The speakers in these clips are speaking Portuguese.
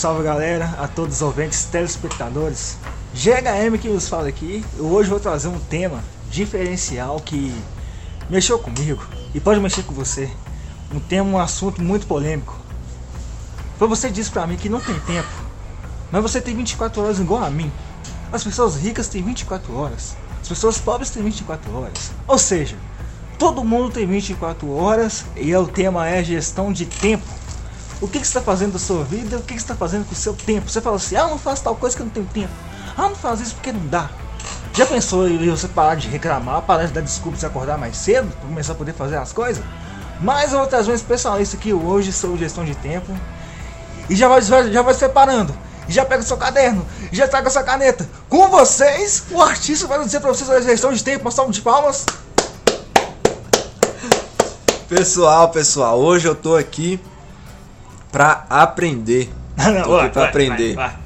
Salve, galera, a todos os ouvintes telespectadores. GHM que nos fala aqui. Eu hoje vou trazer um tema diferencial que mexeu comigo e pode mexer com você. Um tema, um assunto muito polêmico. Foi você disse pra mim que não tem tempo, mas você tem 24 horas igual a mim. As pessoas ricas têm 24 horas, as pessoas pobres têm 24 horas. Ou seja, todo mundo tem 24 horas e o tema é gestão de tempo o que, que você está fazendo da sua vida, o que, que você está fazendo com o seu tempo. Você fala assim, ah, não faço tal coisa que eu não tenho tempo. Ah, não faz isso porque não dá. Já pensou em você parar de reclamar, parar de dar desculpas e acordar mais cedo, para começar a poder fazer as coisas? Mas eu vou trazer um especialista aqui hoje sobre gestão de tempo. E já vai, já vai se preparando. Já pega o seu caderno, já traga a sua caneta. Com vocês, o artista vai dizer para vocês a gestão de tempo. Uma salva de palmas. Pessoal, pessoal, hoje eu tô aqui para aprender. Não, Tô aqui pra aprender. Vai, vai.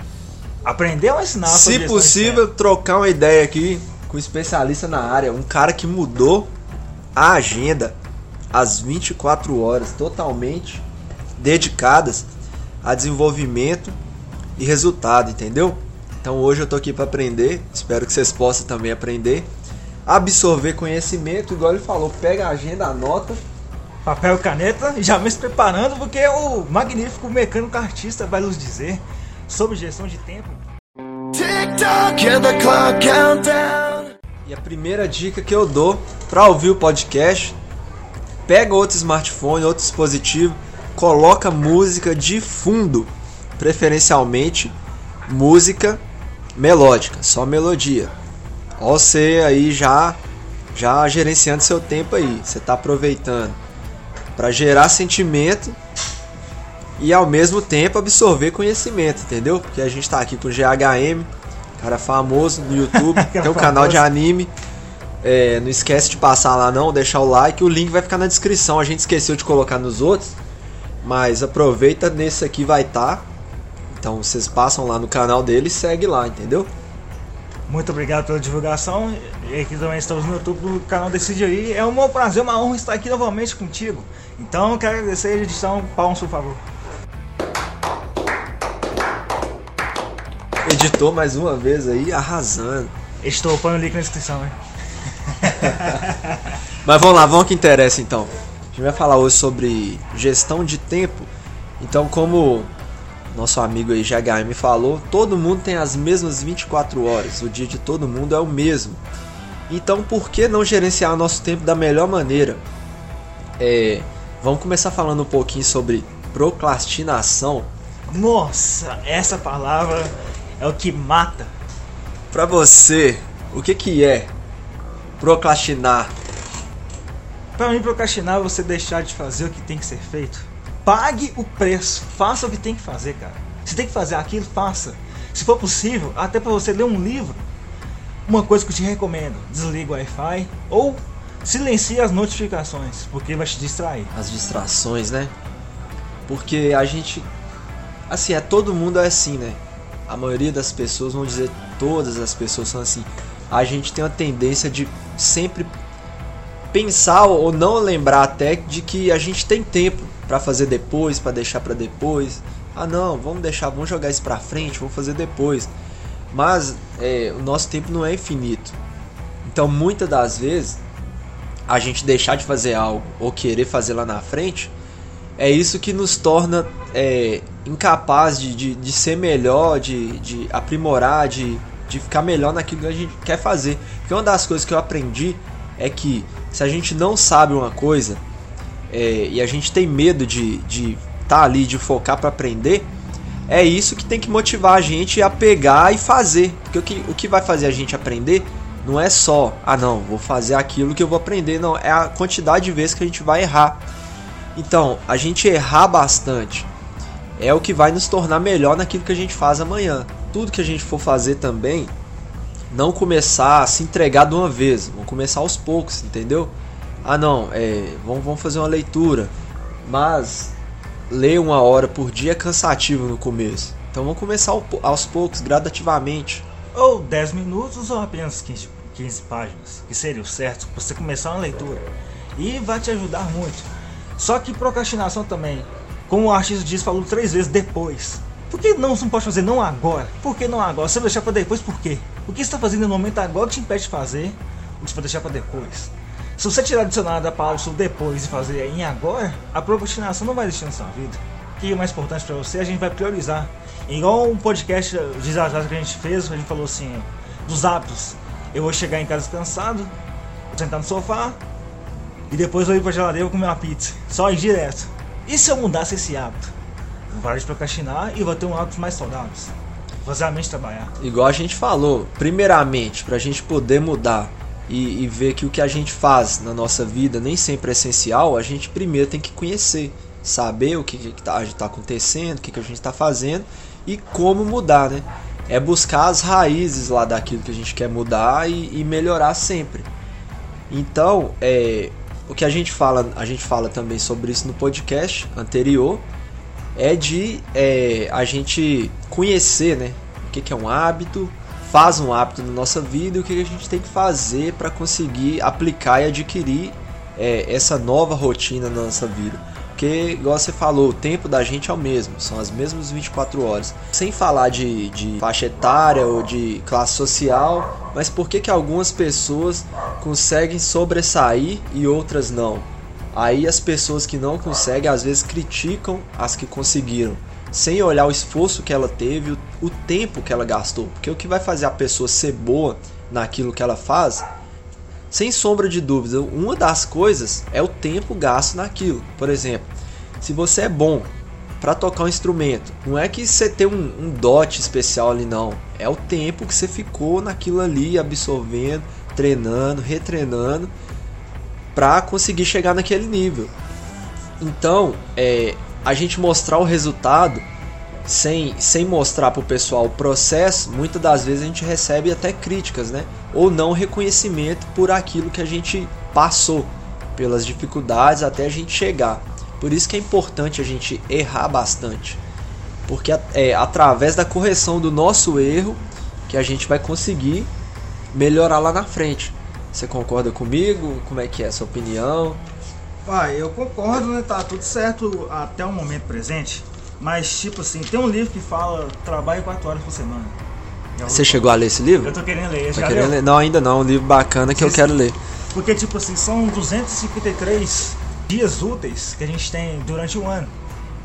Aprender ou ensinar? sobre Se de possível, trocar uma ideia aqui com um especialista na área, um cara que mudou a agenda às 24 horas, totalmente dedicadas a desenvolvimento e resultado, entendeu? Então hoje eu tô aqui para aprender, espero que vocês possam também aprender, absorver conhecimento, igual ele falou, pega a agenda, anota papel e caneta, já me preparando porque o magnífico mecânico artista vai nos dizer sobre gestão de tempo. E a primeira dica que eu dou para ouvir o podcast, pega outro smartphone, outro dispositivo, coloca música de fundo, preferencialmente música melódica, só melodia. Ó você aí já já gerenciando seu tempo aí, você está aproveitando para gerar sentimento e ao mesmo tempo absorver conhecimento, entendeu? Porque a gente tá aqui com o GHM, cara famoso no YouTube, tem um canal de anime. É, não esquece de passar lá não, deixar o like, o link vai ficar na descrição. A gente esqueceu de colocar nos outros, mas aproveita nesse aqui vai estar. Tá. Então vocês passam lá no canal dele e segue lá, entendeu? Muito obrigado pela divulgação. E aqui também estamos no YouTube do canal Decide aí. É um prazer, uma honra estar aqui novamente contigo. Então quero agradecer a edição. Palmas, por favor. Editou mais uma vez aí, arrasando. Estou põe o link na descrição, hein? Mas vamos lá, vamos ao que interessa então. A gente vai falar hoje sobre gestão de tempo. Então, como nosso amigo aí GHM falou, todo mundo tem as mesmas 24 horas. O dia de todo mundo é o mesmo. Então, por que não gerenciar nosso tempo da melhor maneira? É, vamos começar falando um pouquinho sobre procrastinação. Nossa, essa palavra é o que mata. Para você, o que que é procrastinar? Para mim, procrastinar é você deixar de fazer o que tem que ser feito. Pague o preço, faça o que tem que fazer, cara. Se tem que fazer aquilo, faça. Se for possível, até para você ler um livro, uma coisa que eu te recomendo: desliga o Wi-Fi ou silencie as notificações, porque vai te distrair. As distrações, né? Porque a gente. Assim, é todo mundo é assim, né? A maioria das pessoas, vão dizer todas as pessoas são assim. A gente tem uma tendência de sempre pensar ou não lembrar até de que a gente tem tempo para fazer depois, para deixar para depois. Ah, não, vamos deixar, vamos jogar isso para frente, vamos fazer depois. Mas é, o nosso tempo não é infinito. Então, muitas das vezes, a gente deixar de fazer algo ou querer fazer lá na frente, é isso que nos torna é, incapaz de, de, de, ser melhor, de, de aprimorar, de, de ficar melhor naquilo que a gente quer fazer. Porque uma das coisas que eu aprendi é que se a gente não sabe uma coisa é, e a gente tem medo de estar de tá ali, de focar para aprender, é isso que tem que motivar a gente a pegar e fazer. Porque o que, o que vai fazer a gente aprender não é só, ah não, vou fazer aquilo que eu vou aprender, não, é a quantidade de vezes que a gente vai errar. Então, a gente errar bastante é o que vai nos tornar melhor naquilo que a gente faz amanhã. Tudo que a gente for fazer também, não começar a se entregar de uma vez, vamos começar aos poucos, entendeu? Ah não, é, vamos, vamos fazer uma leitura, mas ler uma hora por dia é cansativo no começo. Então vamos começar aos poucos, gradativamente. Ou 10 minutos ou apenas 15, 15 páginas, que seria o certo para você começar uma leitura. E vai te ajudar muito. Só que procrastinação também, como o artista diz, falou três vezes depois. Por que não você não pode fazer não agora? Por que não agora? Você vai deixar para depois por quê? O que você está fazendo no momento agora que te impede de fazer o que você vai deixar para depois? Se você tirar adicionado da palavra depois e fazer em agora, a procrastinação não vai existir na sua vida. O que é mais importante para você, a gente vai priorizar. Igual um podcast de atrás que a gente fez, a gente falou assim, dos hábitos. Eu vou chegar em casa descansado, vou sentar no sofá e depois vou ir pra geladeira comer uma pizza. Só ir direto. E se eu mudasse esse hábito? Vou parar de procrastinar e vou ter um hábito mais saudáveis. Fazer a mente trabalhar. Igual a gente falou, primeiramente, pra gente poder mudar e, e ver que o que a gente faz na nossa vida nem sempre é essencial, a gente primeiro tem que conhecer, saber o que está tá acontecendo, o que, que a gente está fazendo e como mudar, né? É buscar as raízes lá daquilo que a gente quer mudar e, e melhorar sempre. Então, é, o que a gente fala, a gente fala também sobre isso no podcast anterior, é de é, a gente conhecer, né? O que, que é um hábito, faz um hábito na nossa vida e o que a gente tem que fazer para conseguir aplicar e adquirir é, essa nova rotina na nossa vida. Porque, igual você falou, o tempo da gente é o mesmo, são as mesmas 24 horas. Sem falar de, de faixa etária ou de classe social, mas por que, que algumas pessoas conseguem sobressair e outras não? Aí as pessoas que não conseguem às vezes criticam as que conseguiram sem olhar o esforço que ela teve, o, o tempo que ela gastou. Porque o que vai fazer a pessoa ser boa naquilo que ela faz, sem sombra de dúvida, uma das coisas é o tempo gasto naquilo. Por exemplo, se você é bom para tocar um instrumento, não é que você tem um, um dote especial ali, não. É o tempo que você ficou naquilo ali, absorvendo, treinando, retreinando, para conseguir chegar naquele nível. Então, é, a gente mostrar o resultado sem, sem mostrar para o pessoal o processo, muitas das vezes a gente recebe até críticas, né? Ou não reconhecimento por aquilo que a gente passou, pelas dificuldades até a gente chegar. Por isso que é importante a gente errar bastante, porque é através da correção do nosso erro que a gente vai conseguir melhorar lá na frente. Você concorda comigo? Como é que é a sua opinião? Pai, eu concordo, né? Tá tudo certo até o momento presente. Mas, tipo assim, tem um livro que fala trabalho 4 horas por semana. Você chegou a ler esse livro? Eu tô querendo ler. Tá querendo ler? Não, ainda não. Um livro bacana que Sim, eu quero ler. Porque, tipo assim, são 253 dias úteis que a gente tem durante um ano.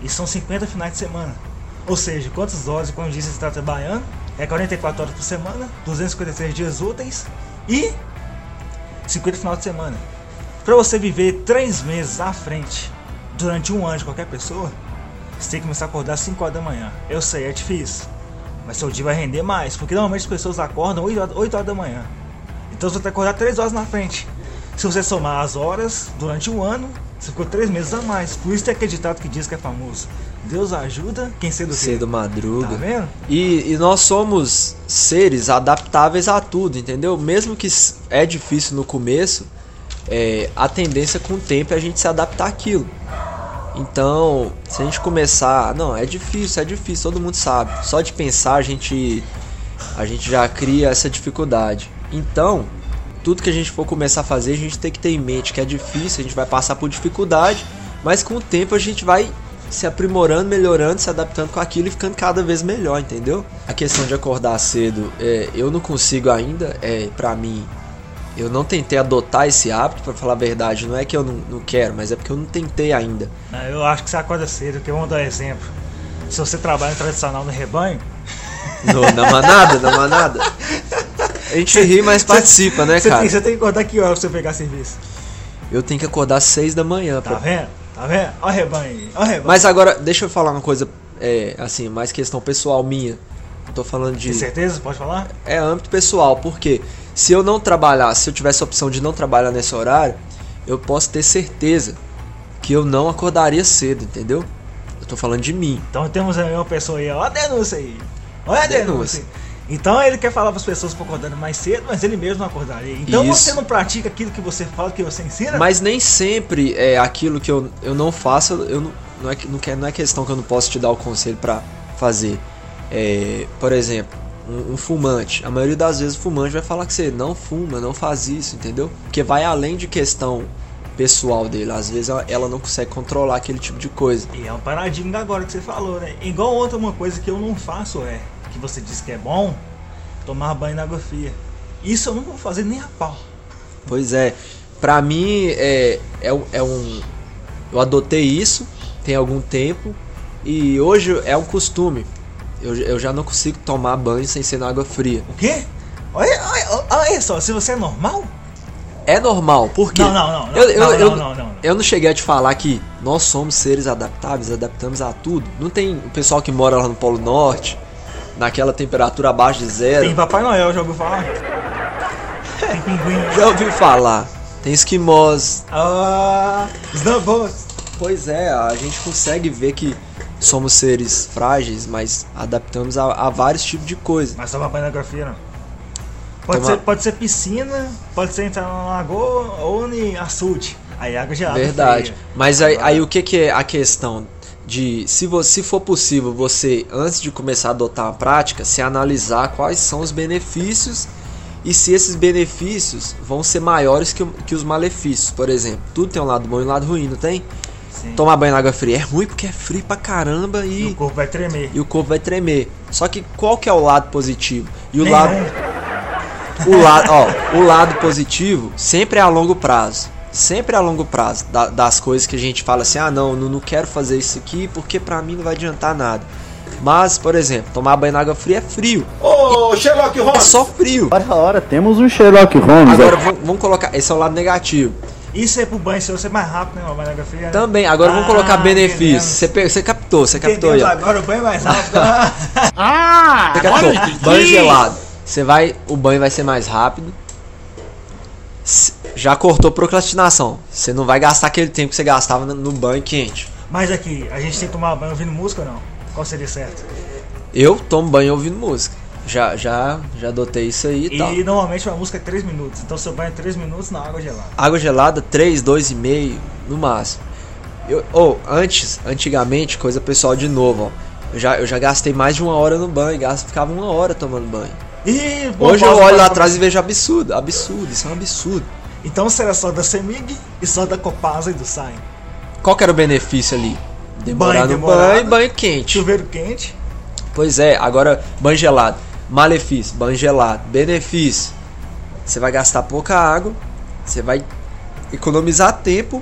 E são 50 finais de semana. Ou seja, quantas horas e quantos dias você está trabalhando? É 44 horas por semana, 253 dias úteis e 50 final de semana. Para você viver três meses à frente durante um ano de qualquer pessoa, você tem que começar a acordar às 5 horas da manhã. Eu sei, é difícil. Mas seu dia vai render mais, porque normalmente as pessoas acordam 8 horas, 8 horas da manhã. Então você tem que acordar 3 horas na frente. Se você somar as horas durante um ano, você ficou 3 meses a mais. Por isso tem aquele ditado que diz que é famoso. Deus ajuda quem cedo cedo madruga. Tá vendo? E, e nós somos seres adaptáveis a tudo, entendeu? Mesmo que é difícil no começo, é, a tendência com o tempo é a gente se adaptar àquilo. Então, se a gente começar, não, é difícil, é difícil, todo mundo sabe. Só de pensar a gente a gente já cria essa dificuldade. Então, tudo que a gente for começar a fazer, a gente tem que ter em mente que é difícil, a gente vai passar por dificuldade, mas com o tempo a gente vai se aprimorando, melhorando, se adaptando com aquilo e ficando cada vez melhor, entendeu? A questão de acordar cedo, é, eu não consigo ainda, é, para mim, eu não tentei adotar esse hábito, para falar a verdade. Não é que eu não, não, quero, mas é porque eu não tentei ainda. Eu acho que você acorda cedo, porque vamos dar um exemplo. Se você trabalha tradicional no rebanho. No, na manada, na manada. A gente ri, mas participa, né, você cara? Tem, você tem que acordar que hora pra você pegar serviço? Eu tenho que acordar às 6 da manhã. Tá pra... vendo? Tá vendo? Olha o rebanho, o rebanho. Mas agora, deixa eu falar uma coisa, é, assim, mais questão pessoal minha. tô falando de. Tem certeza? Pode falar? É âmbito pessoal, porque se eu não trabalhar, se eu tivesse a opção de não trabalhar nesse horário, eu posso ter certeza que eu não acordaria cedo, entendeu? Eu tô falando de mim. Então temos aí uma pessoa aí, ó a denúncia aí. Olha a denúncia. denúncia. Então ele quer falar para as pessoas para acordando mais cedo, mas ele mesmo não acordaria. Então Isso. você não pratica aquilo que você fala, que você ensina? Mas nem sempre é aquilo que eu, eu não faço, eu não, não, é, que- não, quer, não é questão que eu não posso te dar o conselho pra fazer. É, por exemplo, um, um fumante. A maioria das vezes o fumante vai falar que você não fuma, não faz isso, entendeu? Porque vai além de questão pessoal dele. Às vezes ela, ela não consegue controlar aquele tipo de coisa. E é um paradigma agora que você falou, né? Igual outra uma coisa que eu não faço é, que você disse que é bom, tomar banho na água fria. Isso eu não vou fazer nem a pau. Pois é, pra mim é, é, é um. Eu adotei isso tem algum tempo e hoje é um costume. Eu, eu já não consigo tomar banho sem ser na água fria. O quê? Olha, olha, olha só, se você é normal, É normal, porque. Não, não, não, não, eu, eu, não, eu, não, não, não. eu não cheguei a te falar que nós somos seres adaptáveis, adaptamos a tudo. Não tem o pessoal que mora lá no Polo Norte, naquela temperatura abaixo de zero. tem Papai Noel, já ouviu falar? Tem pinguim. Já ouviu falar? Tem esquimós. Ah, snowboards. Pois é, a gente consegue ver que somos seres frágeis, mas adaptamos a, a vários tipos de coisa. Mas tomar banho na água fria, não. Pode, Tomar- ser, pode ser piscina, pode ser entrar na lagoa ou em açude. Aí água gelada. Verdade. Mas aí, aí o que, que é a questão de se você se for possível você antes de começar a adotar a prática, se analisar quais são os benefícios e se esses benefícios vão ser maiores que, que os malefícios. Por exemplo, tudo tem um lado bom e um lado ruim, não tem? Sim. Tomar banho na água fria é ruim porque é frio pra caramba E o e, corpo vai tremer. e o corpo vai tremer. Só que qual que é o lado positivo? E o Nenhum. lado o lado, ó, o lado positivo sempre é a longo prazo. Sempre é a longo prazo. da- das coisas que a gente fala assim, ah não, não, não quero fazer isso aqui porque pra mim não vai adiantar nada. Mas, por exemplo, tomar banho na água fria é frio. Ô, Sherlock É Holmes! só frio. Ora, ora, temos um Sherlock Holmes Agora vamos colocar. Esse é o lado negativo. Isso é pro banho, se você é mais rápido, né? Água fria. né? Também, agora vamos Ah, colocar benefícios. Você, pe- você captou, você captou aí. Agora o banho é mais rápido. Ah, Você captou? Banho gelado. Você vai, o banho vai ser mais rápido. Já cortou procrastinação. Você não vai gastar aquele tempo que você gastava no- no banho quente. Mas aqui, a gente tem que tomar banho ouvindo música ou não? Qual seria certo? Eu tomo banho ouvindo música. Já, já, já adotei isso aí e, E tal. normalmente uma música é 3 minutos. Então seu banho é 3 minutos na água gelada. Água gelada, 3, 2,5 no máximo. Eu, ou, antes, antigamente, coisa pessoal de novo, ó. Eu já, eu já gastei mais de uma hora no banho, gasto, ficava uma hora tomando banho. E Hoje eu olho lá atrás e vejo absurdo, absurdo, isso é um absurdo. Então será só da Semig e só da Copasa e do Sain. Qual que era o benefício ali? Demorar Banho no demorado. banho e banho quente. Chuveiro quente. Pois é, agora banho gelado. Malefício, banho gelado. Benefício: você vai gastar pouca água, você vai economizar tempo,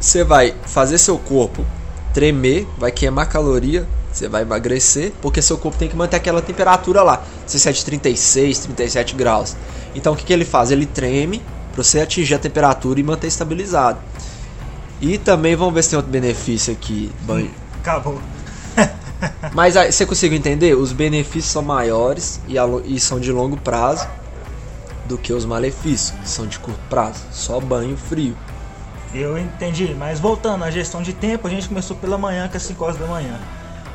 você vai fazer seu corpo tremer, vai queimar caloria, você vai emagrecer, porque seu corpo tem que manter aquela temperatura lá, se você é de 36, 37 graus. Então o que, que ele faz? Ele treme para você atingir a temperatura e manter estabilizado. E também vamos ver se tem outro benefício aqui. Banho, Acabou. mas aí, você conseguiu entender? Os benefícios são maiores e, a e são de longo prazo do que os malefícios, que são de curto prazo. Só banho frio. Eu entendi, mas voltando à gestão de tempo, a gente começou pela manhã, que é 5 horas da manhã.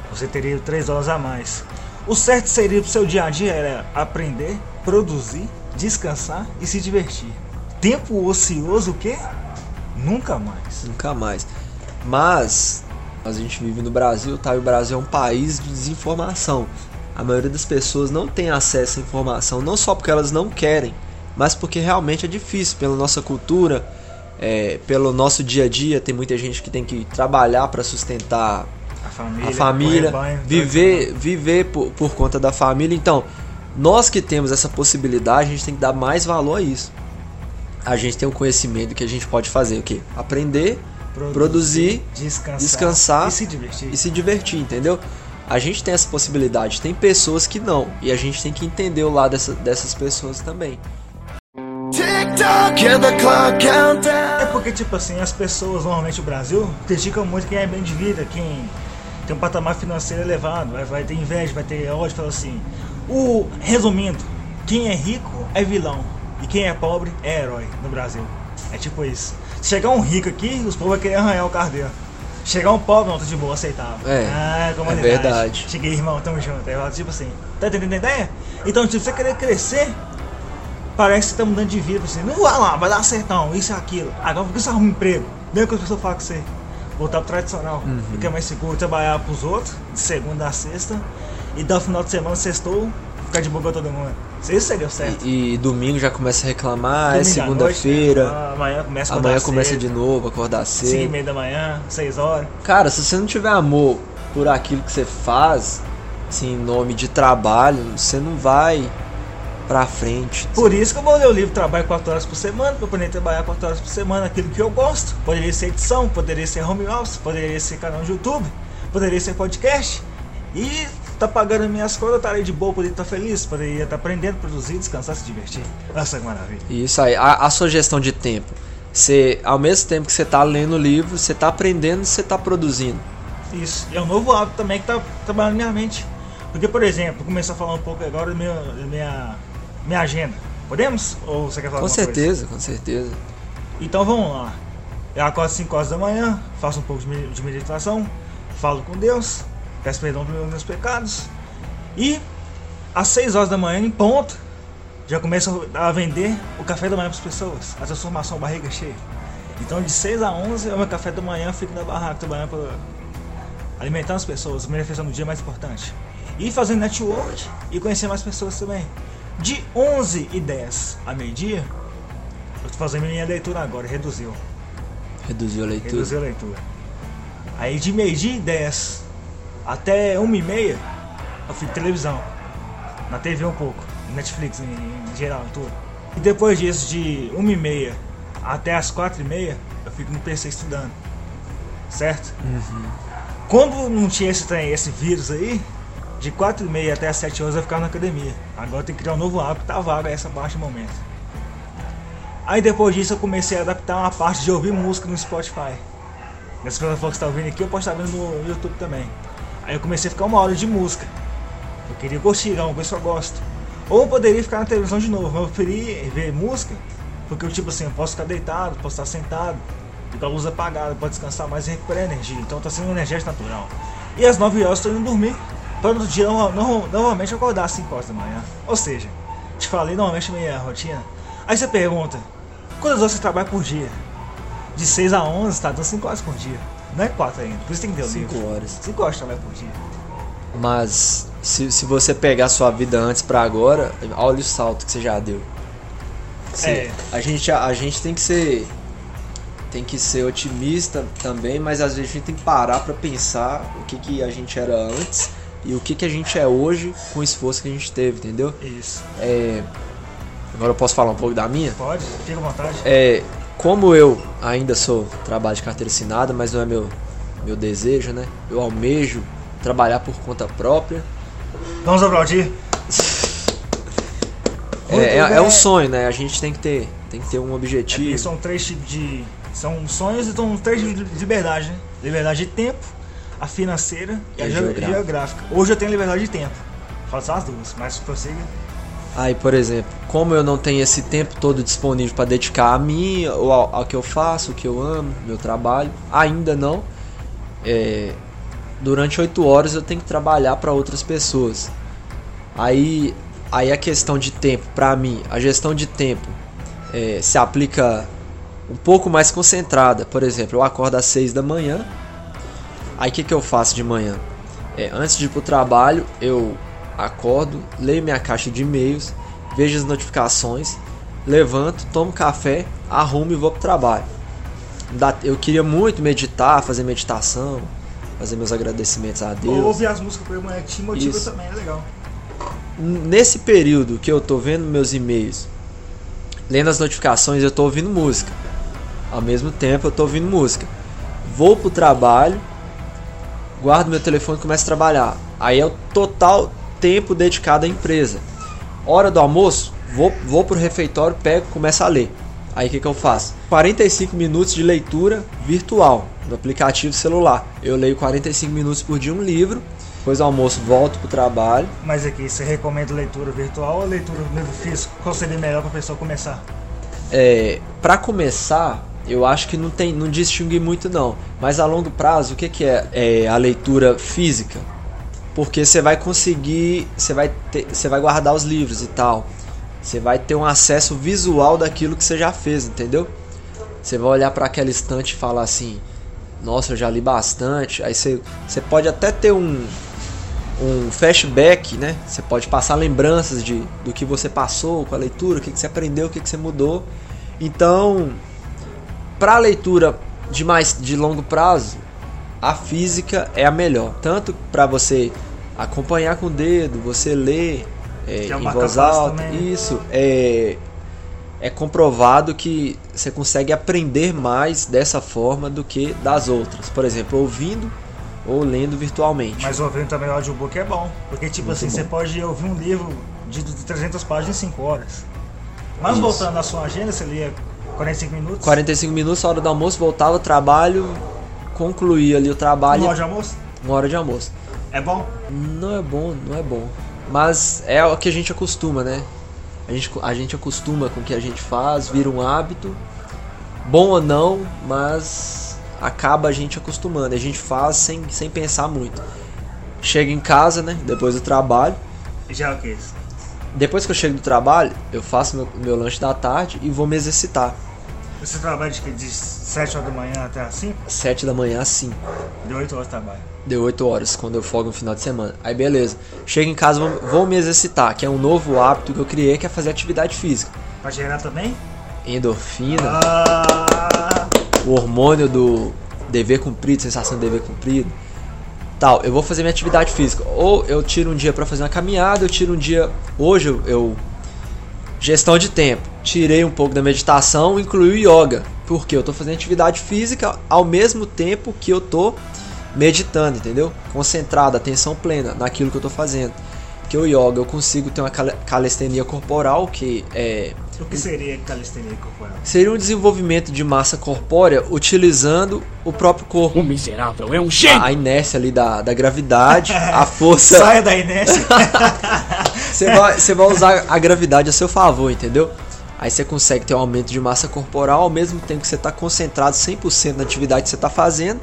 Você teria 3 horas a mais. O certo seria pro seu dia a dia era aprender, produzir, descansar e se divertir. Tempo ocioso o quê? Nunca mais. Nunca mais. Mas a gente vive no Brasil, tá? E o Brasil é um país de desinformação. A maioria das pessoas não tem acesso à informação, não só porque elas não querem, mas porque realmente é difícil pela nossa cultura, é, pelo nosso dia a dia. Tem muita gente que tem que trabalhar para sustentar A família, a família, correr banho, viver, viver por, por conta da família. Então, nós que temos essa possibilidade, a gente tem que dar mais valor a isso. A gente tem um conhecimento que a gente pode fazer o quê? Aprender, produzir, descansar, descansar e se divertir. e se divertir, entendeu? A gente tem essa possibilidade, tem pessoas que não, e a gente tem que entender o lado dessa- dessas pessoas também. Countdown. É porque, tipo assim, as pessoas, normalmente o Brasil, criticam muito quem é bem de vida, quem tem um patamar financeiro elevado, vai, vai ter inveja, vai ter ódio, fala assim. O, resumindo, quem é rico é vilão e quem é pobre é herói no Brasil. É tipo isso. Chegar um rico aqui, os povos vão querer arranhar o carro dele. Chegar um pobre, não, tô de boa, aceitava. É, ah, é verdade. Cheguei, irmão, tamo junto. Eu, tipo assim, tá entendendo a ideia? Então, tipo, você querer crescer, parece que tá mudando de vida. Assim, não vai lá, vai dar certão, isso e aquilo. Agora, por que você arruma um emprego? Mesmo que as pessoas falam com você. Voltar pro tradicional. Uhum. É mais seguro trabalhar pros outros, de segunda a sexta, e dar o final de semana, sextou, ficar de boa todo mundo. Isso seria o certo. E, e domingo já começa a reclamar, é Domingo à segunda-feira. né? Amanhã começa a Amanhã começa cedo, de novo, acordar cinco e cedo. meia da manhã, 6 horas. Cara, se você não tiver amor por aquilo que você faz, assim, em nome de trabalho, você não vai pra frente. Por isso que eu vou ler o livro Trabalho 4 horas por semana, pra eu poder trabalhar 4 horas por semana, aquilo que eu gosto. Poderia ser edição, poderia ser home office, poderia ser canal de YouTube, poderia ser podcast. E tá pagando minhas contas, eu estaria de boa, poderia estar feliz, poderia estar aprendendo, produzir, descansar, se divertir. Nossa, que maravilha. Isso aí, a, a sua gestão de tempo. Você, ao mesmo tempo que você tá lendo o livro, você tá aprendendo e você tá produzindo. Isso. É um novo hábito também que tá trabalhando na minha mente. Porque, por exemplo, começar a falar um pouco agora da minha, da minha, minha agenda. Podemos? Ou você quer falar Com alguma coisa? certeza, com certeza. Então vamos lá. Eu acordo às 5 horas da manhã, faço um pouco de meditação, falo com Deus, peço perdão pelos meus pecados. E às 6 horas da manhã, em ponto, já começo a vender o café da manhã para as pessoas. A transformação barriga cheia. Então de 6 a 11 é o meu café da manhã, fico na barraca trabalhando para alimentar as pessoas, a minha refeição do dia é mais importante. E fazendo network e conhecer mais pessoas também. De 11 e 10 a meio-dia, eu tô fazendo minha leitura agora, reduziu. Reduziu a leitura. Reduziu a leitura. Aí de meio-dia e 10 até 1 e meia, eu fico televisão. Na TV um pouco, Netflix em, em geral, em tudo. E depois disso, de 1 e meia até as 4 e meia, eu fico no PC estudando. Certo? Quando não tinha esse esse vírus aí, de 4 e meia até as 7 horas eu ficava na academia. Agora tem que criar um novo hábito, tá vago essa parte no momento. Aí depois disso eu comecei a adaptar uma parte de ouvir música no Spotify. Nessa plataforma que você tá ouvindo aqui, eu posso estar vendo no YouTube também. Aí eu comecei a ficar uma hora de música. Eu queria curtir, é uma coisa que eu gosto. Ou eu poderia ficar na televisão de novo, mas eu preferi ver música, porque eu tipo assim, eu posso ficar deitado, posso estar sentado, com a luz apagada, pode descansar mais e recuperar energia. Então tá sendo uma energia natural. E às 9 horas eu tô indo dormir, para no dia no- no- normalmente acordar às 5 horas da manhã. Ou seja, te falei normalmente minha rotina. Aí você pergunta, quantas horas você trabalha por dia? De 6 a 11, tá dando 5 horas por dia. Não é 4 ainda, por isso tem que ter o livro. 5 horas. 5 horas de trabalho por dia. Mas se, se você pegar a sua vida antes pra agora, olha o salto que você já deu. Sim, É. a, gente, a, gente tem que ser. Tem que ser otimista também, mas às vezes a gente tem que parar pra pensar o que, que a gente era antes e o que, que a gente é hoje com o esforço que a gente teve, entendeu? Isso. É, agora eu posso falar um pouco da minha? Pode? Fica à vontade. É, como eu ainda sou trabalho de carteira assinada, mas não é meu, meu desejo, né? Eu almejo trabalhar por conta própria. Vamos aplaudir? É, é, é um sonho, né? A gente tem que ter, tem que ter um É objetivo. são três tipos de. São sonhos e são três tipos de liberdade, né? Liberdade de tempo, a financeira e, E a a ge- geográfica. geográfica. Hoje eu tenho liberdade de tempo. Falo só as duas, mas prossiga. Aí, por exemplo, como eu não tenho esse tempo todo disponível para dedicar a mim, ou ao, ao que eu faço, o que eu amo, meu trabalho, ainda não. é, durante oito horas eu tenho que trabalhar para outras pessoas. Aí, aí a questão de tempo, para mim, a gestão de tempo é, se aplica um pouco mais concentrada. Por exemplo, eu acordo às seis da manhã. Aí o que, que eu faço de manhã? É, antes de ir pro trabalho, eu acordo, leio minha caixa de e-mails, vejo as notificações, levanto, tomo café, arrumo e vou pro trabalho. Eu queria muito meditar, fazer meditação, fazer meus agradecimentos a Ou Deus. ouvir as músicas por manhã te motiva Isso. também, é legal. Nesse período que eu tô vendo meus e-mails, lendo as notificações, eu tô ouvindo música. Ao mesmo tempo, eu tô ouvindo música. Vou pro trabalho, guardo meu telefone e começo a trabalhar. Aí é o total tempo dedicado à empresa. Hora do almoço, vou, vou pro refeitório, pego e começo a ler. Aí o que, que eu faço? 45 minutos de leitura virtual no aplicativo celular. Eu leio 45 minutos por dia um livro. Depois do almoço, volto pro trabalho. Mas aqui, você recomenda leitura virtual ou leitura no livro físico? Qual seria melhor pra pessoa começar? É, para começar, eu acho que não tem, não distingue muito não. Mas a longo prazo, o que, que é? é a leitura física? Porque você vai conseguir, você vai ter, você vai guardar os livros e tal. Você vai ter um acesso visual daquilo que você já fez, entendeu? Você vai olhar para aquela estante e falar assim: "Nossa, eu já li bastante". Aí você, você pode até ter um um flashback, né? Você pode passar lembranças de do que você passou com a leitura, o que, que você aprendeu, o que, que você mudou. Então, para leitura de mais de longo prazo, a física é a melhor, tanto para você acompanhar com o dedo, você ler é, é em voz alta, também, né? isso é é comprovado que você consegue aprender mais dessa forma do que das outras. Por exemplo, ouvindo ou lendo virtualmente. Mas ouvindo também o audiobook é bom. Porque, tipo Muito assim, bom. você pode ouvir um livro de 300 páginas em 5 horas. Mas Isso. voltando à sua agenda, você lia 45 minutos? 45 minutos, hora do almoço, voltava ao trabalho, concluía ali o trabalho, Uma hora de almoço? uma hora de almoço. É bom? Não é bom, não é bom. Mas é o que a gente acostuma, né? A gente, a gente acostuma com o que a gente faz, vira um hábito. Bom ou não, mas acaba a gente acostumando. A gente faz sem, sem pensar muito. Chega em casa, né? Depois do trabalho. Já é o que isso? Depois que eu chego do trabalho, eu faço meu, meu lanche da tarde e vou me exercitar. Você trabalha de, de 7 horas da manhã até as 5? 7 da manhã, assim. De 8 horas de trabalho. Deu 8 horas, quando eu folgo no final de semana. Aí beleza. Chego em casa, vou, vou me exercitar, que é um novo hábito que eu criei, que é fazer atividade física. Pra gerar também? Endorfina, Ah, o hormônio do dever cumprido, sensação de dever cumprido. Tal, eu vou fazer minha atividade física. Ou eu tiro um dia pra fazer uma caminhada, eu tiro um dia. Hoje eu. eu- gestão de tempo. Tirei um pouco da meditação, incluí o yoga. Porque eu tô fazendo atividade física ao mesmo tempo que eu tô meditando, entendeu? Concentrado, atenção plena naquilo que eu tô fazendo. Porque o yoga eu consigo ter uma calistenia corporal, que é o que seria calistenia corporal? seria um desenvolvimento de massa corpórea utilizando o próprio corpo. O miserável é um A, gênio! a inércia ali da, da gravidade, a força. Saia da inércia. Você vai, você vai usar a gravidade a seu favor, entendeu? Aí você consegue ter um aumento de massa corporal ao mesmo tempo que você está concentrado 100% na atividade que você está fazendo.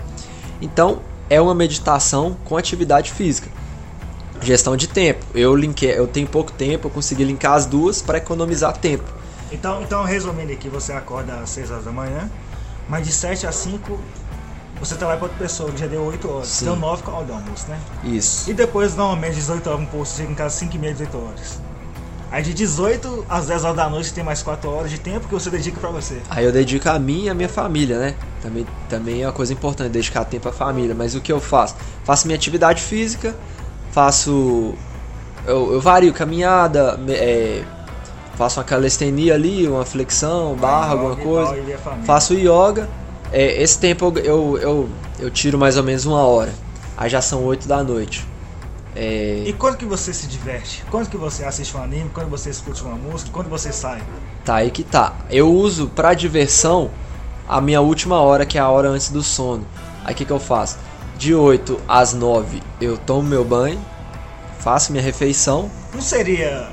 Então, é uma meditação com atividade física. Gestão de tempo. Eu linkei, eu tenho pouco tempo, eu consegui linkar as duas para economizar tempo. Então, então, resumindo aqui, você acorda às 6 horas da manhã, mas de 7 a 5 você trabalha para outra pessoa, que já deu 8 horas. Sim. Deu 9 com do almoço, né? Isso. E depois, normalmente, 18 horas, um pouco, você chega em casa 5 e meia, 18 horas. Aí de 18 às 10 horas da noite, tem mais 4 horas de tempo que você dedica pra você. Aí eu dedico a mim e a minha família, né? Também, também é uma coisa importante, dedicar tempo à família. Mas o que eu faço? Faço minha atividade física, faço. Eu, eu vario caminhada, é, faço uma calistenia ali, uma flexão, barra, alguma coisa. Faço yoga. É, esse tempo eu, eu, eu, eu tiro mais ou menos uma hora. Aí já são 8 da noite. É, E quando que você se diverte? Quando que você assiste um anime? Quando você escuta uma música? Quando você sai? Tá aí que tá. Eu uso pra diversão a minha última hora, que é a hora antes do sono. Aí o que, que eu faço? De 8 às 9 eu tomo meu banho, faço minha refeição. Não seria.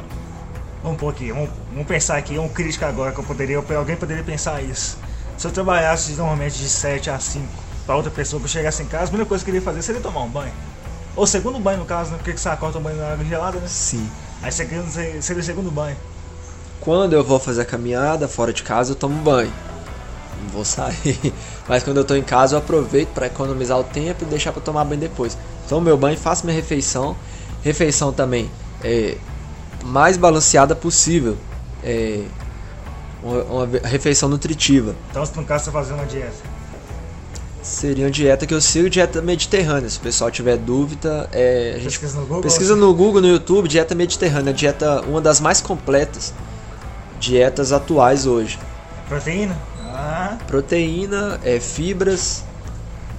Vamos pôr aqui, vamos, vamos pensar aqui, um crítico agora que eu poderia, alguém poderia pensar isso. Se eu trabalhasse normalmente de 7 a 5 para outra pessoa, que chegasse em casa, a primeira coisa que eu queria fazer seria tomar um banho. Ou segundo banho, no caso, né? Porque que você acorda banho na água gelada, né? Sim. Aí você seria o segundo banho. Quando eu vou fazer a caminhada fora de casa, eu tomo banho. Não vou sair. Mas quando eu tô em casa, eu aproveito para economizar o tempo e deixar para tomar banho depois. Tomo meu banho, faço minha refeição. Refeição também é mais balanceada possível. É uma, refeição nutritiva. Então, se no caso você fazer uma dieta. Seria uma dieta que eu sigo, dieta mediterrânea. Se o pessoal tiver dúvida, é, a gente Pesquisa no Google. pesquisa no Google, no YouTube, dieta mediterrânea, dieta uma das mais completas dietas atuais hoje. Proteína? Ah, Proteína, é, fibras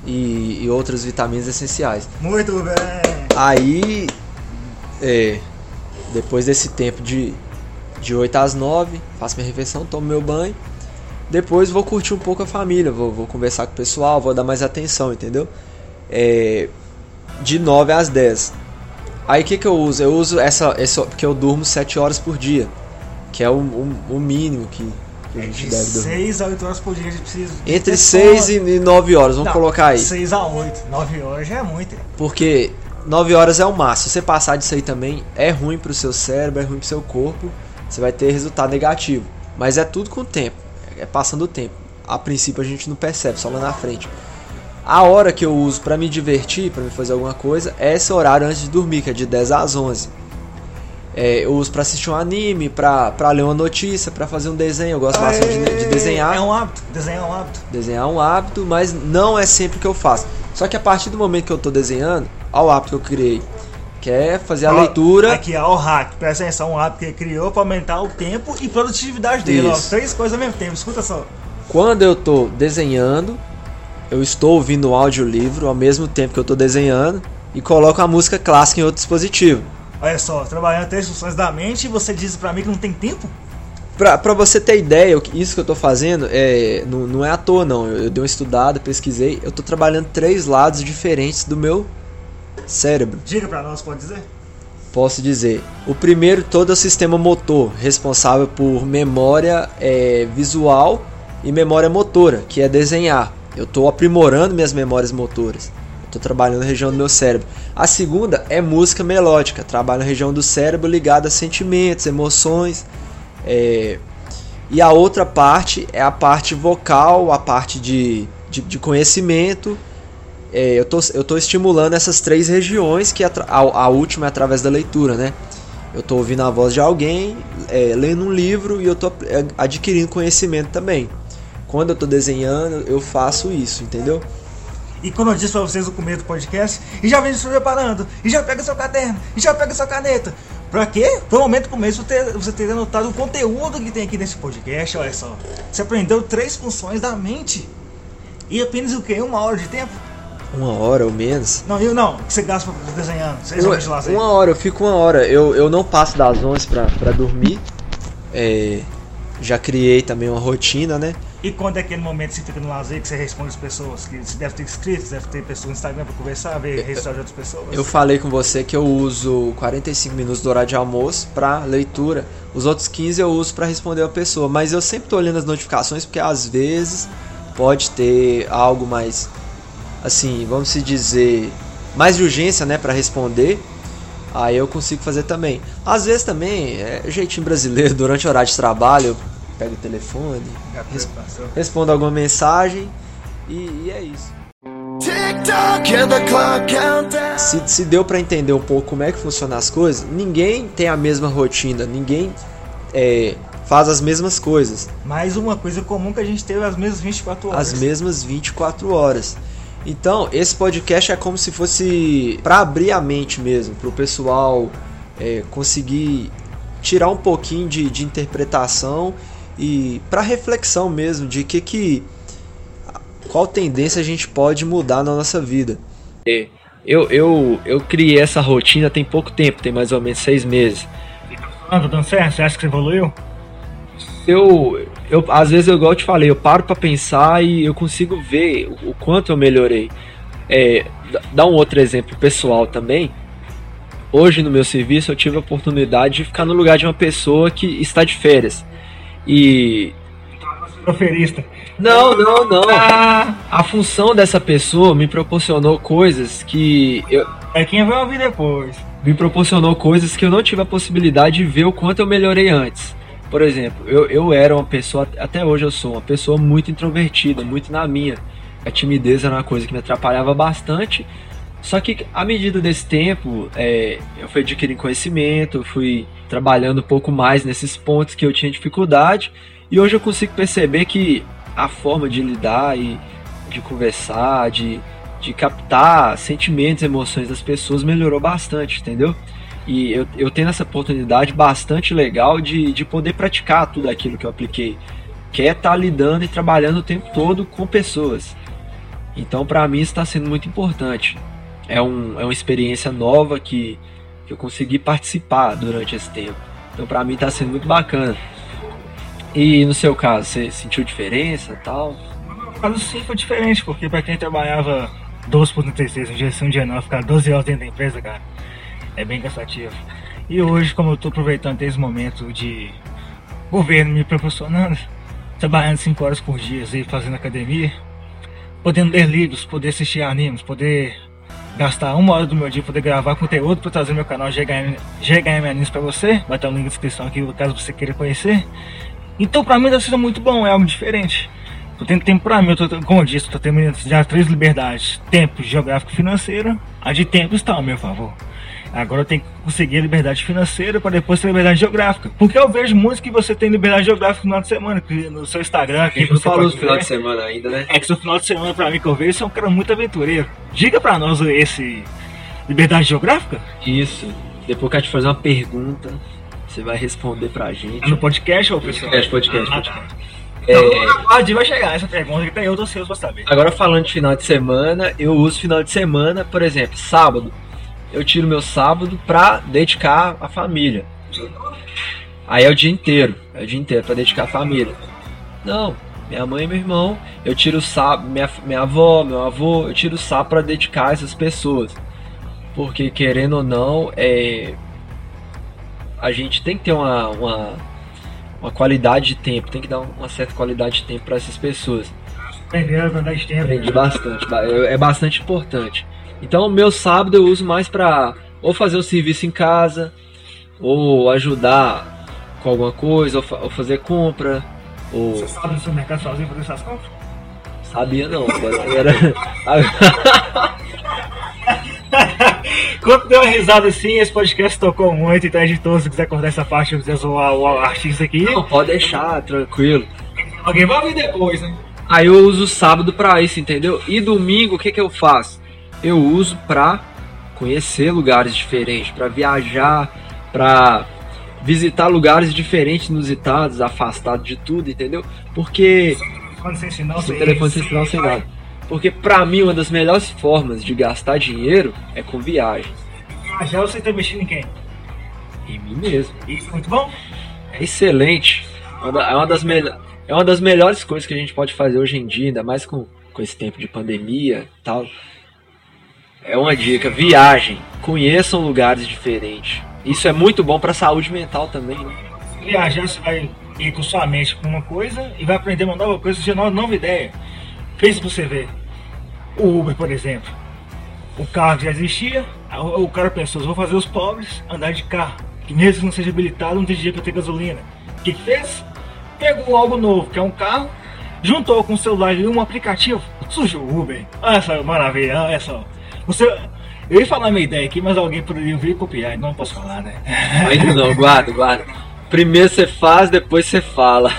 e, e outras vitaminas essenciais. muito bem. Aí, é, depois desse tempo de, de 8 às 9, faço minha refeição, tomo meu banho. Depois vou curtir um pouco a família, vou, vou conversar com o pessoal, vou dar mais atenção, entendeu? É, de 9 às 10. Aí o que, que eu uso? Eu uso essa, essa. Porque eu durmo 7 horas por dia. Que é o, o, o mínimo que, tempo a É gente de deve dormir? 6 a 8 horas por dia a gente precisa. Entre ter 6 sono. e 9 horas, vamos Não, colocar aí. 6 a 8, 9 horas já é muito. Porque 9 horas é o máximo. Se você passar disso aí também, é ruim pro seu cérebro, é ruim pro seu corpo. Você vai ter resultado negativo. Mas é tudo com o tempo. É passando o tempo. A princípio a gente não percebe, só lá na frente. A hora que eu uso pra me divertir, pra me fazer alguma coisa, é esse horário antes de dormir, que é de 10 às 11. É, eu uso pra assistir um anime, pra, pra ler uma notícia, pra fazer um desenho. Eu gosto bastante de, de desenhar. É um hábito, desenhar é um hábito. Desenhar é um hábito, mas não é sempre que eu faço. Só que a partir do momento que eu tô desenhando, olha o hábito que eu criei. Que é fazer a Ó, leitura. Aqui, ó, o hack. Presta atenção, um hábito que ele criou pra aumentar o tempo e produtividade dele. Ó, três coisas ao mesmo tempo. Escuta só. Quando eu tô desenhando, eu estou ouvindo o audiolivro ao mesmo tempo que eu tô desenhando e coloco a música clássica em outro dispositivo. Olha só, trabalhando três funções da mente e você diz pra mim que não tem tempo? Pra, pra você ter ideia, o que- isso que eu tô fazendo é, não, não é à toa não. Eu, eu dei uma estudada, pesquisei. Eu tô trabalhando três lados diferentes do meu cérebro. Diga pra nós, pode dizer? Posso dizer. O primeiro, todo é o sistema motor, responsável por memória é, visual e memória motora, que é desenhar. Eu estou aprimorando minhas memórias motoras. Estou trabalhando na região do meu cérebro. A segunda é música melódica. Trabalho na região do cérebro ligada a sentimentos, emoções. é, E a outra parte é a parte vocal, a parte de, de, de conhecimento. É, eu, tô, eu tô estimulando essas três regiões, que a, a última é através da leitura, né? Eu tô ouvindo a voz de alguém, é, lendo um livro e eu tô é, adquirindo conhecimento também. Quando eu tô desenhando, eu faço isso, entendeu? E como eu disse pra vocês no começo do podcast, e já vem se preparando, e já pega seu caderno, e já pega sua caneta. Pra quê? Pro momento começo você ter, você ter anotado o conteúdo que tem aqui nesse podcast, olha só. Você aprendeu três funções da mente. E apenas o quê? Uma hora de tempo? Uma hora ou menos. Não, eu não, que você gasta pra desenhando. Seis horas de Uma, hora, eu fico uma hora. Eu, eu não passo das 11 pra, pra dormir. É, já criei também uma rotina, né? E quando é aquele momento que você fica no lazer que você responde as pessoas? Que você deve ter inscritos, deve ter pessoas no Instagram pra conversar, ver resultados de outras pessoas. Eu falei com você que eu uso 45 minutos do horário de almoço para leitura. Os outros 15 eu uso para responder a pessoa. Mas eu sempre tô olhando as notificações porque às vezes pode ter algo mais, assim, vamos se dizer, mais de urgência, né, para responder. Aí eu consigo fazer também. Às vezes também, é jeitinho brasileiro, durante o horário de trabalho, eu pego o telefone, res- respondo alguma mensagem e, e é isso. Se, se deu pra entender um pouco como é que funcionam as coisas, ninguém tem a mesma rotina, ninguém é, faz as mesmas coisas, Mais uma coisa comum que a gente teve as mesmas 24 horas. as mesmas 24 horas. Então, esse podcast é como se fosse pra abrir a mente mesmo, pro pessoal é, conseguir tirar um pouquinho de, de interpretação e pra reflexão mesmo de que que qual tendência a gente pode mudar na nossa vida. Eu, eu, eu criei essa rotina tem pouco tempo, tem mais ou menos seis meses. Ah, tá dando certo? Você acha que você evoluiu? Eu, eu às vezes eu igual eu te falei, eu paro pra pensar e eu consigo ver o, o quanto eu melhorei. É, dá- um outro exemplo pessoal também. Hoje no meu serviço eu tive a oportunidade de ficar no lugar de uma pessoa que está de férias. E não, não, não. A função dessa pessoa me proporcionou coisas que eu, É quem vai ouvir depois. me proporcionou coisas que eu não tive a possibilidade de ver o quanto eu melhorei antes. Por exemplo, eu, eu era uma pessoa, até hoje eu sou uma pessoa muito introvertida, muito na minha. A timidez era uma coisa que me atrapalhava bastante. Só que à medida desse tempo, é, eu fui adquirindo conhecimento, fui trabalhando um pouco mais nesses pontos que eu tinha dificuldade. E hoje eu consigo perceber que a forma de lidar e de conversar, de, de captar sentimentos, emoções das pessoas melhorou bastante, entendeu? E eu, eu tenho essa oportunidade bastante legal de, de poder praticar tudo aquilo que eu apliquei, que é estar lidando e trabalhando o tempo todo com pessoas. Então, para mim, está sendo muito importante. É, um, é uma experiência nova que, que eu consegui participar durante esse tempo. Então, para mim, está sendo muito bacana. E no seu caso, você sentiu diferença tal? Mas sim foi diferente, porque pra quem trabalhava 12 por 36 um dia sim, um dia não, ficar 12 horas dentro da empresa, cara, é bem cansativo. E hoje, como eu tô aproveitando esse momento de governo me proporcionando, trabalhando 5 horas por dia e fazendo academia, podendo ler livros, poder assistir animes, poder gastar uma hora do meu dia poder gravar conteúdo para trazer meu canal GHM, Animes para você. Vai estar o link na descrição aqui caso você queira conhecer. Então pra mim está sendo muito bom, é algo diferente. Tô tendo tempo pra mim, eu tô, como eu disse, tô tendo já três liberdades. Tempo geográfico e financeiro. A de tempo está ao meu favor. Agora eu tenho que conseguir a liberdade financeira para depois ter liberdade geográfica. Porque eu vejo muito que você tem liberdade geográfica no final de semana, no seu Instagram. Que você falou do final de semana ainda, né? É que seu final de semana, pra mim, que eu vejo, você é um cara muito aventureiro. Diga pra nós esse liberdade geográfica? Isso. Depois que a gente fazer uma pergunta, você vai responder pra gente. É no podcast ou pessoal? Podcast, podcast, Ah, podcast. Então, É, vai chegar essa pergunta que tem eu tô ansioso pra saber. Agora falando de final de semana, eu uso final de semana, por exemplo, sábado. Eu tiro meu sábado pra dedicar à família. Aí é o dia inteiro, é o dia inteiro pra dedicar à família. Não, minha mãe e meu irmão, eu tiro o sábado, minha, minha avó, meu avô, eu tiro o sábado pra dedicar a essas pessoas. Porque querendo ou não, é a gente tem que ter uma, uma, uma qualidade de tempo, tem que dar uma certa qualidade de tempo para essas pessoas. Aprendendo a dar tempo. Aprendi bastante, ba- é é bastante importante. Então, o meu sábado eu uso mais pra ou fazer um serviço em casa, ou ajudar com alguma coisa, ou, fa- ou fazer compra, ou Você sabe no seu mercado sozinho fazer essas compras? sabia não, era, Quando deu uma risada assim, esse podcast tocou muito, então editor, se quiser cortar essa parte, se quiser zoar o artista aqui, não pode deixar, tranquilo. alguém vai ouvir depois, né? Aí eu uso sábado pra isso, entendeu? E domingo o que que eu faço? Eu uso pra conhecer lugares diferentes, pra viajar, pra visitar lugares diferentes, inusitados, afastados de tudo, entendeu? Porque Quando você ensinar, sem telefone sem sinal sem nada. Porque pra mim uma das melhores formas de gastar dinheiro é com viagem. Já você tá mexendo em quem? Em mim mesmo. Isso é muito bom? É excelente. É uma É das, melho- é uma das melhores coisas que a gente pode fazer hoje em dia, ainda mais com, com esse tempo de pandemia e tal. É uma dica, viagem. Conheçam lugares diferentes. Isso é muito bom pra saúde mental também, né? Viajar, você vai ir com sua mente com uma coisa e vai aprender uma nova coisa, uma nova ideia. Fez pra você ver. O Uber, por exemplo. O carro já existia, o cara pensou, vou fazer os pobres andar de carro. Que mesmo que não seja habilitado, não tem dinheiro pra ter gasolina. O que, que fez? Pegou algo novo, que é um carro, juntou com o celular e um aplicativo, surgiu o Uber. Olha essa maravilha, olha só. Você, eu ia falar minha ideia aqui, mas alguém poderia vir e copiar, então não posso falar, né? Ainda não, guarda, guarda. Primeiro você faz, depois você fala.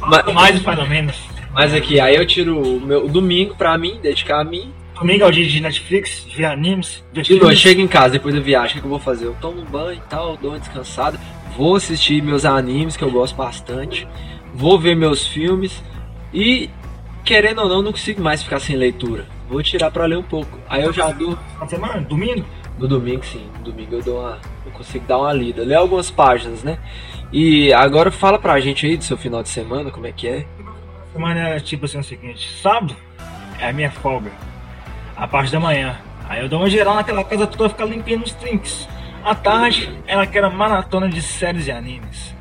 mas, Mais ou mais menos. mas aqui, aí eu tiro o meu o domingo pra mim, dedicar a mim. Domingo é o dia de Netflix, ver animes, ver De noite, chego em casa depois da viagem, o que, que eu vou fazer? Eu tomo um banho e tal, dou uma descansada, vou assistir meus animes que eu gosto bastante, vou ver meus filmes e, querendo ou não, não consigo mais ficar sem leitura. Vou tirar pra ler um pouco. Aí eu já dou. Final de semana, domingo. No domingo, sim. No domingo eu dou uma. Eu consigo dar uma lida. Ler algumas páginas, né? E agora fala pra gente aí do seu final de semana, como é que é? Semana é tipo assim o seguinte, sábado é a minha folga. A parte da manhã. Aí eu dou uma geral naquela casa toda ficar limpinho os trinks. À tarde é aquela maratona de séries e animes.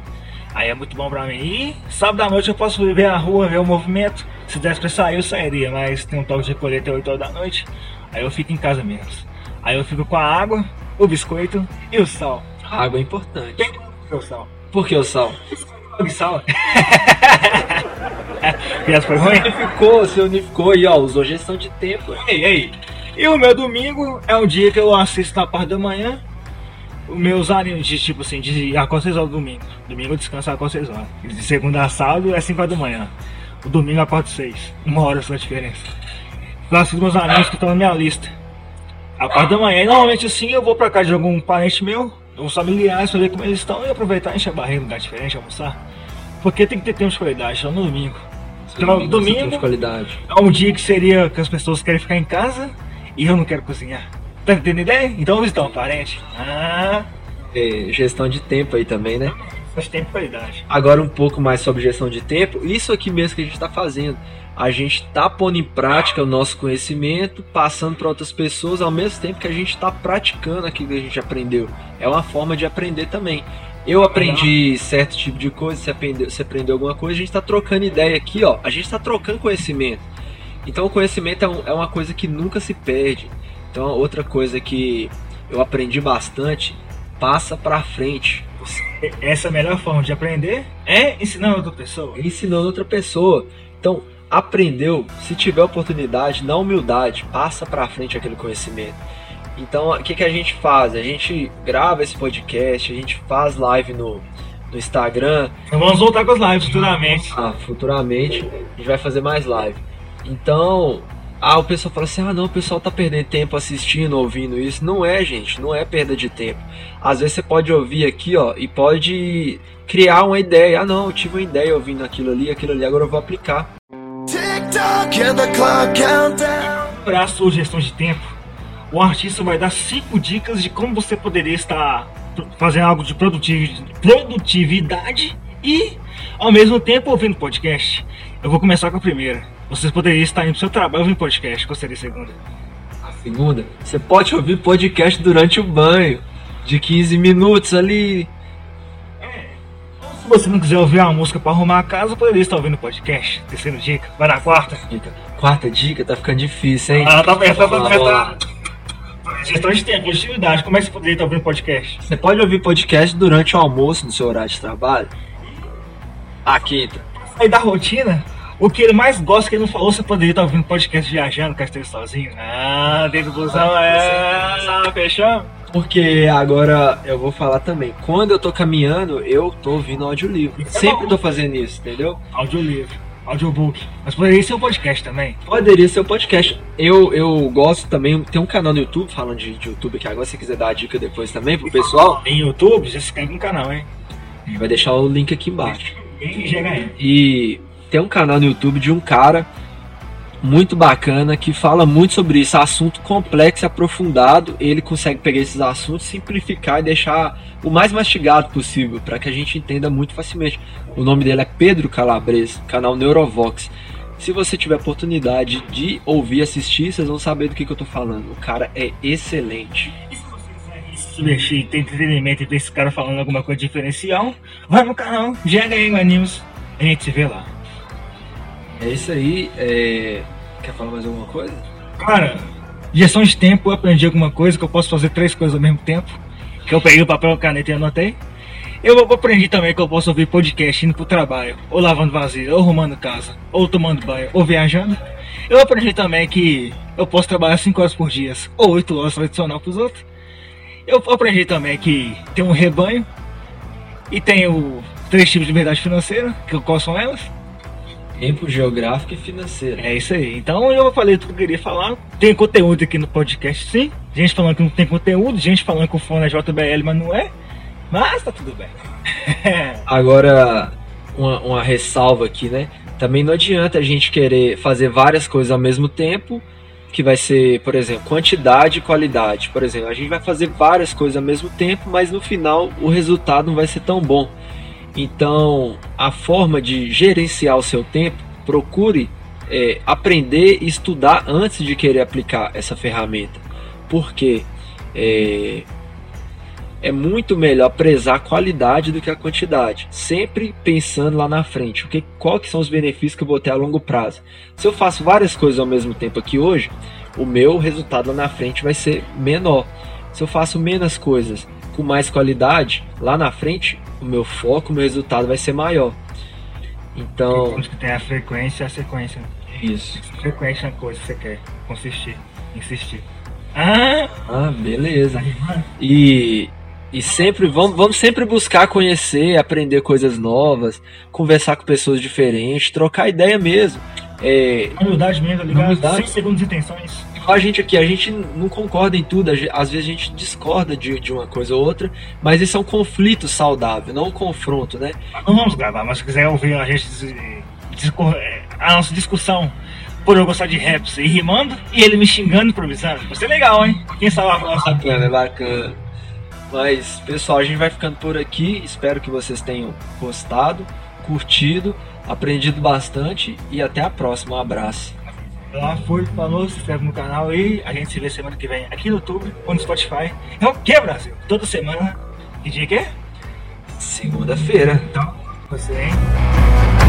Aí é muito bom pra mim. E sábado à noite eu posso ver a rua, ver o movimento. Se desse pra sair, eu sairia, mas tem um toque de recolher até 8 horas da noite. Aí eu fico em casa mesmo. Aí eu fico com a água, o biscoito e o sal. A água é importante. O sal? Por que o sal? O sal. Piada foi ruim? Unificou, você unificou aí, ó. Usou gestão de tempo. Ei, ei. E o meu domingo é um dia que eu assisto na parte da manhã. Os meus animes de tipo assim, de acordo 6 horas do domingo. Domingo eu descanso acordo 6 horas. De segunda a sábado é 5 horas da manhã. O domingo eu acordo 6. Uma hora só a diferença. Assisto meus animes que estão na minha lista. A parte da manhã, e normalmente assim eu vou pra casa de algum parente meu, uns familiares, pra ver como eles estão e aproveitar e encher a barriga em lugar diferente, almoçar. Porque tem que ter tempo de qualidade, só no domingo. Então, domingo é um dia que seria que as pessoas querem ficar em casa e eu não quero cozinhar. Tá entendendo a ideia? Então visitar um parente. Ah, É, gestão de tempo aí também, né? Agora um pouco mais sobre gestão de tempo. Isso aqui mesmo que a gente está fazendo. A gente está pondo em prática o nosso conhecimento, passando para outras pessoas ao mesmo tempo que a gente está praticando aquilo que a gente aprendeu. É uma forma de aprender também. Eu aprendi certo tipo de coisa, você aprendeu, você aprendeu alguma coisa, a gente está trocando ideia aqui, ó. A gente está trocando conhecimento. Então o conhecimento é, um- é uma coisa que nunca se perde. Então outra coisa que eu aprendi bastante, passa pra frente. Essa é a melhor forma de aprender é ensinando outra pessoa. ensinando outra pessoa. Então, aprendeu, se tiver oportunidade, na humildade, passa pra frente aquele conhecimento. Então, o que, que a gente faz? A gente grava esse podcast, a gente faz live no, no Instagram, Então vamos voltar com as lives futuramente. ah, futuramente a gente vai fazer mais live. Então, ah, o pessoal fala assim: ah, não, o pessoal tá perdendo tempo assistindo, ouvindo isso. Não é, gente, não é perda de tempo. Às vezes você pode ouvir aqui, ó, e pode criar uma ideia. Ah, não, eu tive uma ideia ouvindo aquilo ali, aquilo ali, agora eu vou aplicar. Tick tock and the clock countdown. Para a sugestão de tempo, o artista vai dar cinco dicas de como você poderia estar fazendo algo de produtivi- produtividade e, ao mesmo tempo, ouvindo podcast. Eu vou começar com a primeira. Vocês poderiam estar indo pro seu trabalho ouvindo podcast. Qual seria a segunda? A segunda, você pode ouvir podcast durante o banho, de 15 minutos ali. Se você não quiser ouvir uma música para arrumar a casa, poderia estar ouvindo podcast. Terceira dica. Vai na quarta. Dica. Quarta dica, tá ficando difícil, hein? Ah, tá pensando, tá Ó, pensando. Gestão de tempo, produtividade. Como é que você poderia estar ouvindo podcast? Você pode ouvir podcast durante o almoço no seu horário de trabalho. A quinta. Aí da rotina, o que ele mais gosta que ele não falou, você poderia estar ouvindo podcast viajando, casteiro sozinho. Ah, dentro do busão, é. Fechou? Porque agora eu vou falar também. Quando eu tô caminhando, eu tô ouvindo audiolivro. Sempre tô fazendo isso, entendeu? Audiolivro, audiobook. Mas poderia ser um podcast também. Poderia ser o podcast. Eu, eu gosto também. Tem um canal no YouTube falando de, de YouTube aqui agora. Se você quiser dar a dica depois também pro pessoal, Em YouTube, já se inscreve no canal, hein? a gente vai deixar o link aqui embaixo. Em GHM. E tem um canal no YouTube de um cara muito bacana que fala muito sobre isso, assunto complexo e aprofundado. Ele consegue pegar esses assuntos, simplificar e deixar o mais mastigado possível para que a gente entenda muito facilmente. O nome dele é Pedro Calabres, canal Neurovox. Se você tiver oportunidade de ouvir e assistir, vocês vão saber do que, que eu tô falando. O cara é excelente. Se divertir, ter entretenimento e ver esse cara falando alguma coisa diferencial, vai no canal GHM News. A gente se vê lá. É isso aí. é, Quer falar mais alguma coisa? Cara, gestão de tempo, eu aprendi alguma coisa que eu posso fazer três coisas ao mesmo tempo. Que eu peguei o papel, a caneta e anotei. Eu aprendi também que eu posso ouvir podcast indo pro trabalho, ou lavando vasilha, ou arrumando casa, ou tomando banho, ou viajando. Eu aprendi também que eu posso trabalhar 5 horas por dia, ou 8 horas tradicional pros outros. Eu aprendi também que tem um rebanho e tenho três tipos de liberdade financeira, que quais são elas? Tempo geográfico e financeiro. É isso aí. Então eu falei tudo que eu queria falar. Tem conteúdo aqui no podcast, sim. Gente falando que não tem conteúdo, gente falando que o fone é JBL, mas não é. Mas tá tudo bem. Agora, uma, uma ressalva aqui, né? Também não adianta a gente querer fazer várias coisas ao mesmo tempo, que vai ser, por exemplo, quantidade e qualidade. Por exemplo, a gente vai fazer várias coisas ao mesmo tempo, mas no final o resultado não vai ser tão bom. Então, a forma de gerenciar o seu tempo, procure é, aprender e estudar antes de querer aplicar essa ferramenta. Porque é, é muito melhor prezar a qualidade do que a quantidade. Sempre pensando lá na frente, o que, qual que são os benefícios que eu vou ter a longo prazo. Se eu faço várias coisas ao mesmo tempo aqui hoje, o meu resultado lá na frente vai ser menor. Se eu faço menos coisas com mais qualidade, lá na frente, o meu foco, o meu resultado vai ser maior. Então, que ter a frequência e a sequência. isso. Frequência é uma coisa que você quer. Consistir. Insistir. Ah! Ah, beleza. E, e sempre vamos, vamos sempre buscar conhecer, aprender coisas novas, conversar com pessoas diferentes, trocar ideia mesmo. É, Humildade mesmo, tá ligado? Humildade. Sem segundas intenções. A gente aqui, a gente não concorda em tudo, às vezes a gente discorda de, de uma coisa ou outra, mas isso é um conflito saudável, não um confronto, né? Não vamos gravar, mas se quiser ouvir a gente é, a nossa discussão por eu gostar de raps e rimando, e ele me xingando improvisando. Vai ser legal, hein? Quem sabe a próxima. Bacana, é bacana. Mas, pessoal, a gente vai ficando por aqui. Espero que vocês tenham gostado, curtido, aprendido bastante e até a próxima. Um abraço. Lá foi, falou, se inscreve no canal e a gente se vê semana que vem aqui no YouTube ou no Spotify. É o que, Brasil? Toda semana. Que dia que é? Segunda-feira. Então, você, hein?